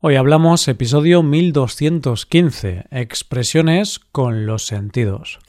Hoy hablamos episodio 1215, expresiones con los sentidos.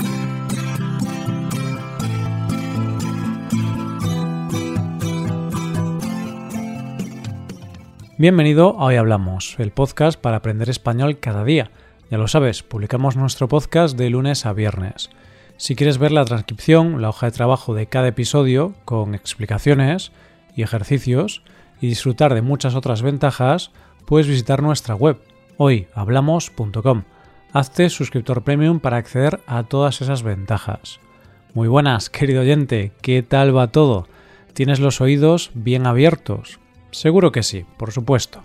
Bienvenido a Hoy Hablamos, el podcast para aprender español cada día. Ya lo sabes, publicamos nuestro podcast de lunes a viernes. Si quieres ver la transcripción, la hoja de trabajo de cada episodio, con explicaciones y ejercicios, y disfrutar de muchas otras ventajas, puedes visitar nuestra web hoyhablamos.com. Hazte suscriptor premium para acceder a todas esas ventajas. Muy buenas, querido oyente, ¿qué tal va todo? ¿Tienes los oídos bien abiertos? Seguro que sí, por supuesto.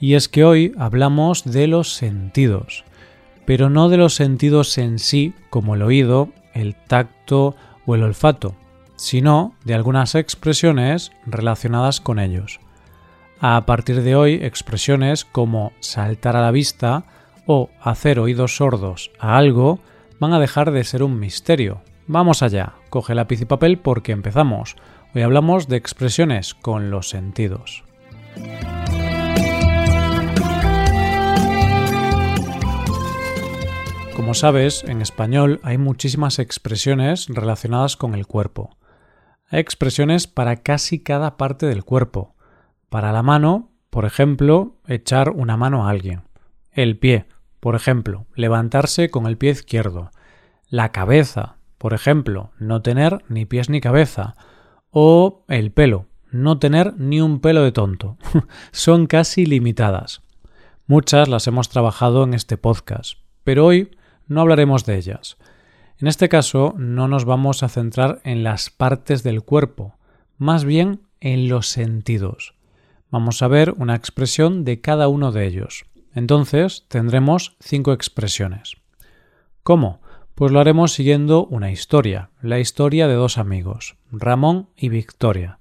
Y es que hoy hablamos de los sentidos, pero no de los sentidos en sí, como el oído, el tacto o el olfato, sino de algunas expresiones relacionadas con ellos. A partir de hoy, expresiones como saltar a la vista o hacer oídos sordos a algo van a dejar de ser un misterio. Vamos allá, coge lápiz y papel porque empezamos. Hoy hablamos de expresiones con los sentidos. Como sabes, en español hay muchísimas expresiones relacionadas con el cuerpo. Hay expresiones para casi cada parte del cuerpo. Para la mano, por ejemplo, echar una mano a alguien. El pie, por ejemplo, levantarse con el pie izquierdo. La cabeza, por ejemplo, no tener ni pies ni cabeza. O el pelo, no tener ni un pelo de tonto. Son casi limitadas. Muchas las hemos trabajado en este podcast, pero hoy no hablaremos de ellas. En este caso no nos vamos a centrar en las partes del cuerpo, más bien en los sentidos. Vamos a ver una expresión de cada uno de ellos. Entonces tendremos cinco expresiones. ¿Cómo? Pues lo haremos siguiendo una historia, la historia de dos amigos, Ramón y Victoria.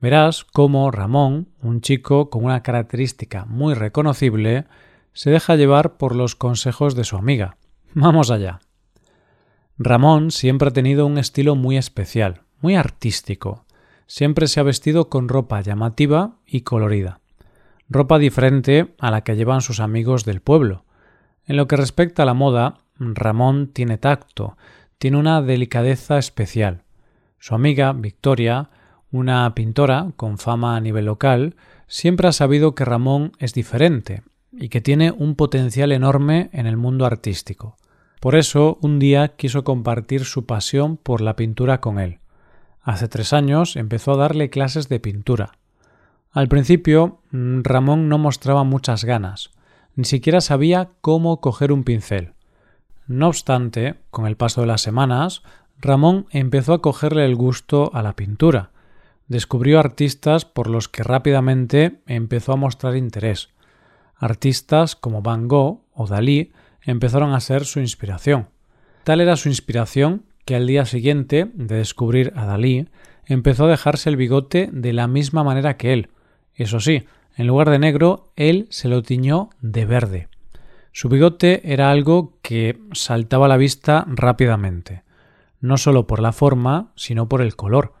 Verás cómo Ramón, un chico con una característica muy reconocible, se deja llevar por los consejos de su amiga. Vamos allá. Ramón siempre ha tenido un estilo muy especial, muy artístico siempre se ha vestido con ropa llamativa y colorida, ropa diferente a la que llevan sus amigos del pueblo. En lo que respecta a la moda, Ramón tiene tacto, tiene una delicadeza especial. Su amiga, Victoria, una pintora con fama a nivel local, siempre ha sabido que Ramón es diferente y que tiene un potencial enorme en el mundo artístico. Por eso, un día quiso compartir su pasión por la pintura con él. Hace tres años empezó a darle clases de pintura. Al principio mm, Ramón no mostraba muchas ganas, ni siquiera sabía cómo coger un pincel. No obstante, con el paso de las semanas, Ramón empezó a cogerle el gusto a la pintura. Descubrió artistas por los que rápidamente empezó a mostrar interés. Artistas como Van Gogh o Dalí empezaron a ser su inspiración. Tal era su inspiración que al día siguiente de descubrir a Dalí empezó a dejarse el bigote de la misma manera que él. Eso sí, en lugar de negro, él se lo tiñó de verde. Su bigote era algo que saltaba a la vista rápidamente, no solo por la forma, sino por el color.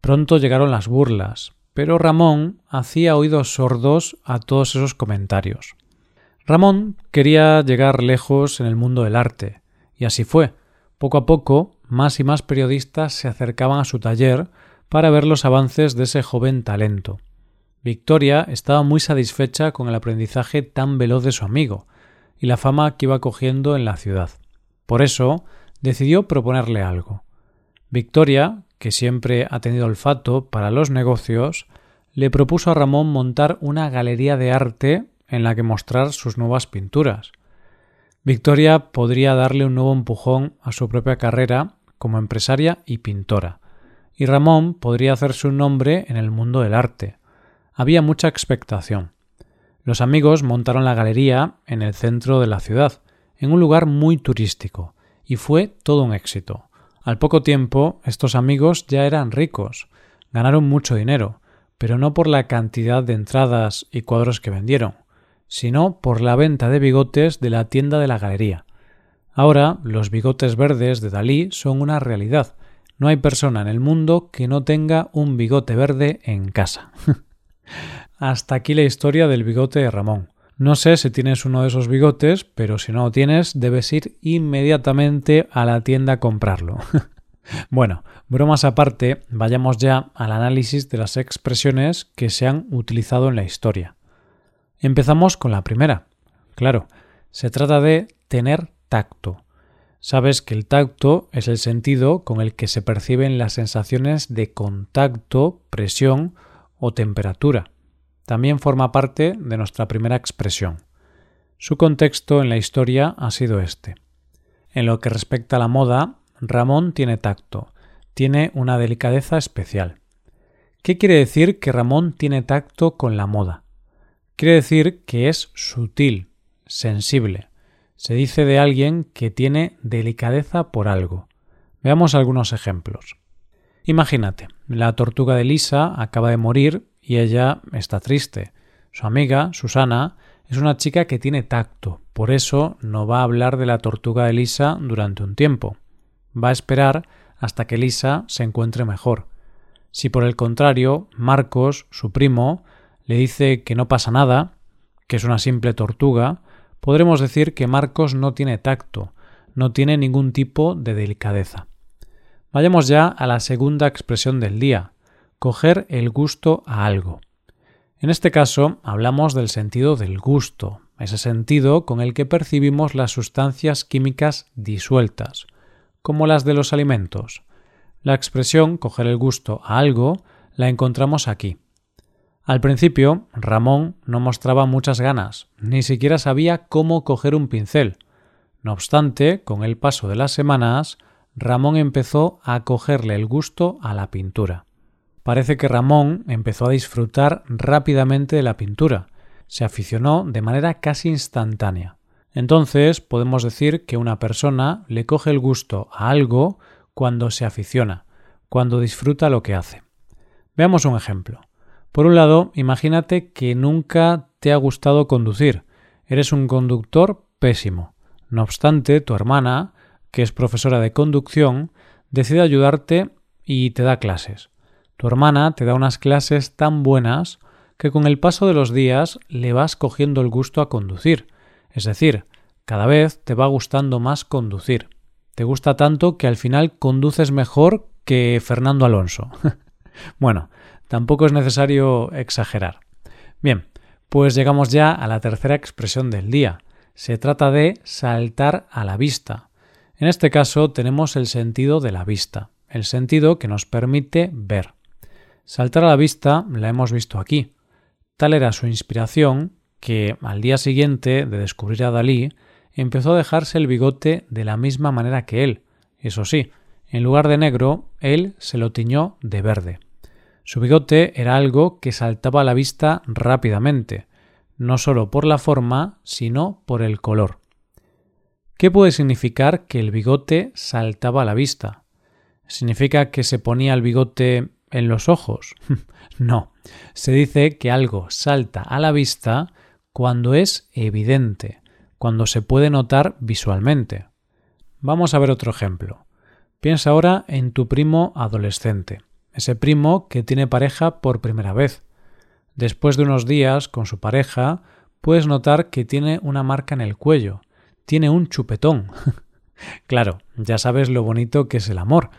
Pronto llegaron las burlas, pero Ramón hacía oídos sordos a todos esos comentarios. Ramón quería llegar lejos en el mundo del arte, y así fue. Poco a poco, más y más periodistas se acercaban a su taller para ver los avances de ese joven talento. Victoria estaba muy satisfecha con el aprendizaje tan veloz de su amigo y la fama que iba cogiendo en la ciudad. Por eso decidió proponerle algo. Victoria, que siempre ha tenido olfato para los negocios, le propuso a Ramón montar una galería de arte en la que mostrar sus nuevas pinturas. Victoria podría darle un nuevo empujón a su propia carrera como empresaria y pintora, y Ramón podría hacerse un nombre en el mundo del arte. Había mucha expectación. Los amigos montaron la galería en el centro de la ciudad, en un lugar muy turístico, y fue todo un éxito. Al poco tiempo, estos amigos ya eran ricos, ganaron mucho dinero, pero no por la cantidad de entradas y cuadros que vendieron, sino por la venta de bigotes de la tienda de la galería. Ahora los bigotes verdes de Dalí son una realidad. No hay persona en el mundo que no tenga un bigote verde en casa. Hasta aquí la historia del bigote de Ramón. No sé si tienes uno de esos bigotes, pero si no lo tienes, debes ir inmediatamente a la tienda a comprarlo. bueno, bromas aparte, vayamos ya al análisis de las expresiones que se han utilizado en la historia. Empezamos con la primera. Claro, se trata de tener tacto. Sabes que el tacto es el sentido con el que se perciben las sensaciones de contacto, presión o temperatura. También forma parte de nuestra primera expresión. Su contexto en la historia ha sido este. En lo que respecta a la moda, Ramón tiene tacto, tiene una delicadeza especial. ¿Qué quiere decir que Ramón tiene tacto con la moda? Quiere decir que es sutil, sensible. Se dice de alguien que tiene delicadeza por algo. Veamos algunos ejemplos. Imagínate, la tortuga de Lisa acaba de morir y ella está triste. Su amiga, Susana, es una chica que tiene tacto, por eso no va a hablar de la tortuga de Lisa durante un tiempo. Va a esperar hasta que Lisa se encuentre mejor. Si por el contrario, Marcos, su primo, le dice que no pasa nada, que es una simple tortuga, podremos decir que Marcos no tiene tacto, no tiene ningún tipo de delicadeza. Vayamos ya a la segunda expresión del día, coger el gusto a algo. En este caso hablamos del sentido del gusto, ese sentido con el que percibimos las sustancias químicas disueltas, como las de los alimentos. La expresión coger el gusto a algo la encontramos aquí. Al principio, Ramón no mostraba muchas ganas, ni siquiera sabía cómo coger un pincel. No obstante, con el paso de las semanas, Ramón empezó a cogerle el gusto a la pintura. Parece que Ramón empezó a disfrutar rápidamente de la pintura. Se aficionó de manera casi instantánea. Entonces podemos decir que una persona le coge el gusto a algo cuando se aficiona, cuando disfruta lo que hace. Veamos un ejemplo. Por un lado, imagínate que nunca te ha gustado conducir. Eres un conductor pésimo. No obstante, tu hermana, que es profesora de conducción, decide ayudarte y te da clases. Tu hermana te da unas clases tan buenas que con el paso de los días le vas cogiendo el gusto a conducir. Es decir, cada vez te va gustando más conducir. Te gusta tanto que al final conduces mejor que Fernando Alonso. bueno, Tampoco es necesario exagerar. Bien, pues llegamos ya a la tercera expresión del día. Se trata de saltar a la vista. En este caso tenemos el sentido de la vista, el sentido que nos permite ver. Saltar a la vista la hemos visto aquí. Tal era su inspiración que al día siguiente de descubrir a Dalí empezó a dejarse el bigote de la misma manera que él. Eso sí, en lugar de negro, él se lo tiñó de verde. Su bigote era algo que saltaba a la vista rápidamente, no solo por la forma, sino por el color. ¿Qué puede significar que el bigote saltaba a la vista? ¿Significa que se ponía el bigote en los ojos? no. Se dice que algo salta a la vista cuando es evidente, cuando se puede notar visualmente. Vamos a ver otro ejemplo. Piensa ahora en tu primo adolescente ese primo que tiene pareja por primera vez. Después de unos días con su pareja, puedes notar que tiene una marca en el cuello, tiene un chupetón. claro, ya sabes lo bonito que es el amor.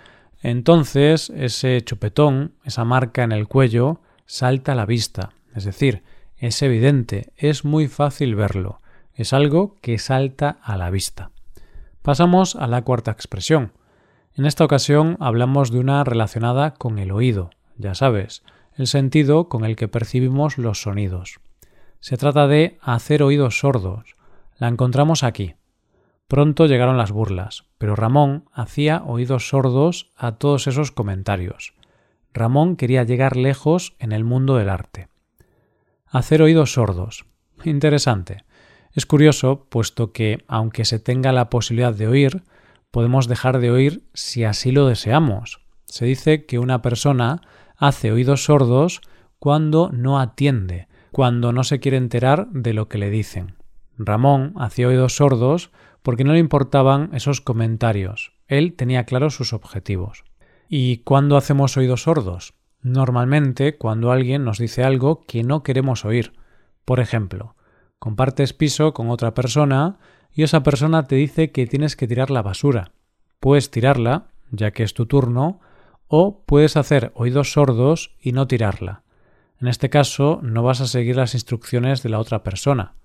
Entonces, ese chupetón, esa marca en el cuello, salta a la vista, es decir, es evidente, es muy fácil verlo, es algo que salta a la vista. Pasamos a la cuarta expresión, en esta ocasión hablamos de una relacionada con el oído, ya sabes, el sentido con el que percibimos los sonidos. Se trata de hacer oídos sordos. La encontramos aquí. Pronto llegaron las burlas, pero Ramón hacía oídos sordos a todos esos comentarios. Ramón quería llegar lejos en el mundo del arte. Hacer oídos sordos. Interesante. Es curioso, puesto que, aunque se tenga la posibilidad de oír, podemos dejar de oír si así lo deseamos. Se dice que una persona hace oídos sordos cuando no atiende, cuando no se quiere enterar de lo que le dicen. Ramón hacía oídos sordos porque no le importaban esos comentarios. Él tenía claros sus objetivos. ¿Y cuándo hacemos oídos sordos? Normalmente cuando alguien nos dice algo que no queremos oír. Por ejemplo, Compartes piso con otra persona y esa persona te dice que tienes que tirar la basura. Puedes tirarla, ya que es tu turno, o puedes hacer oídos sordos y no tirarla. En este caso no vas a seguir las instrucciones de la otra persona.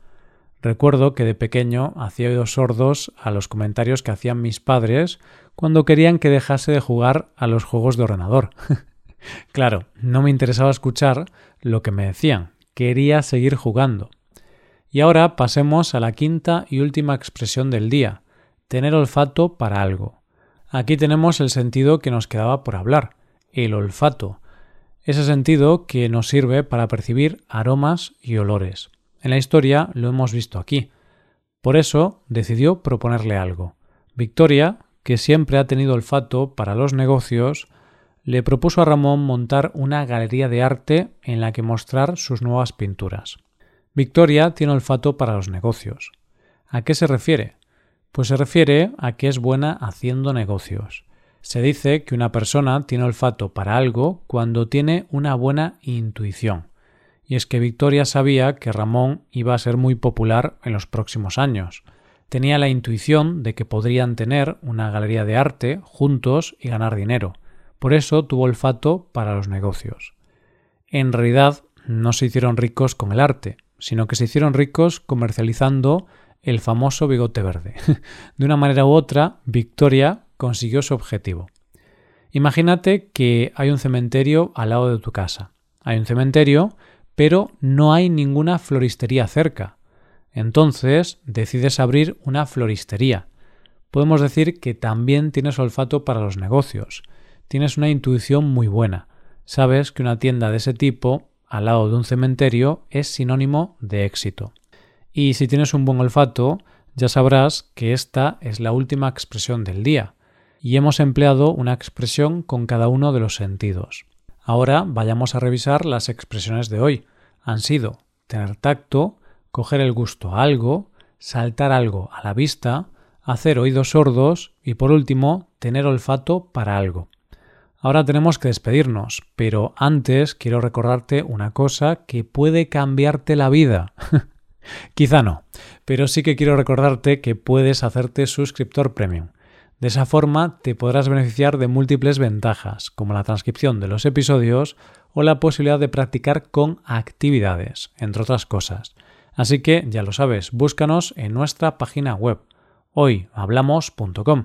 Recuerdo que de pequeño hacía oídos sordos a los comentarios que hacían mis padres cuando querían que dejase de jugar a los juegos de ordenador. claro, no me interesaba escuchar lo que me decían, quería seguir jugando. Y ahora pasemos a la quinta y última expresión del día, tener olfato para algo. Aquí tenemos el sentido que nos quedaba por hablar, el olfato, ese sentido que nos sirve para percibir aromas y olores. En la historia lo hemos visto aquí. Por eso decidió proponerle algo. Victoria, que siempre ha tenido olfato para los negocios, le propuso a Ramón montar una galería de arte en la que mostrar sus nuevas pinturas. Victoria tiene olfato para los negocios. ¿A qué se refiere? Pues se refiere a que es buena haciendo negocios. Se dice que una persona tiene olfato para algo cuando tiene una buena intuición. Y es que Victoria sabía que Ramón iba a ser muy popular en los próximos años. Tenía la intuición de que podrían tener una galería de arte juntos y ganar dinero. Por eso tuvo olfato para los negocios. En realidad no se hicieron ricos con el arte, sino que se hicieron ricos comercializando el famoso bigote verde. de una manera u otra, Victoria consiguió su objetivo. Imagínate que hay un cementerio al lado de tu casa. Hay un cementerio, pero no hay ninguna floristería cerca. Entonces decides abrir una floristería. Podemos decir que también tienes olfato para los negocios. Tienes una intuición muy buena. Sabes que una tienda de ese tipo, al lado de un cementerio, es sinónimo de éxito. Y si tienes un buen olfato, ya sabrás que esta es la última expresión del día y hemos empleado una expresión con cada uno de los sentidos. Ahora vayamos a revisar las expresiones de hoy. Han sido tener tacto, coger el gusto a algo, saltar algo a la vista, hacer oídos sordos y por último tener olfato para algo. Ahora tenemos que despedirnos, pero antes quiero recordarte una cosa que puede cambiarte la vida. Quizá no, pero sí que quiero recordarte que puedes hacerte suscriptor premium. De esa forma te podrás beneficiar de múltiples ventajas, como la transcripción de los episodios o la posibilidad de practicar con actividades, entre otras cosas. Así que ya lo sabes, búscanos en nuestra página web hoyhablamos.com.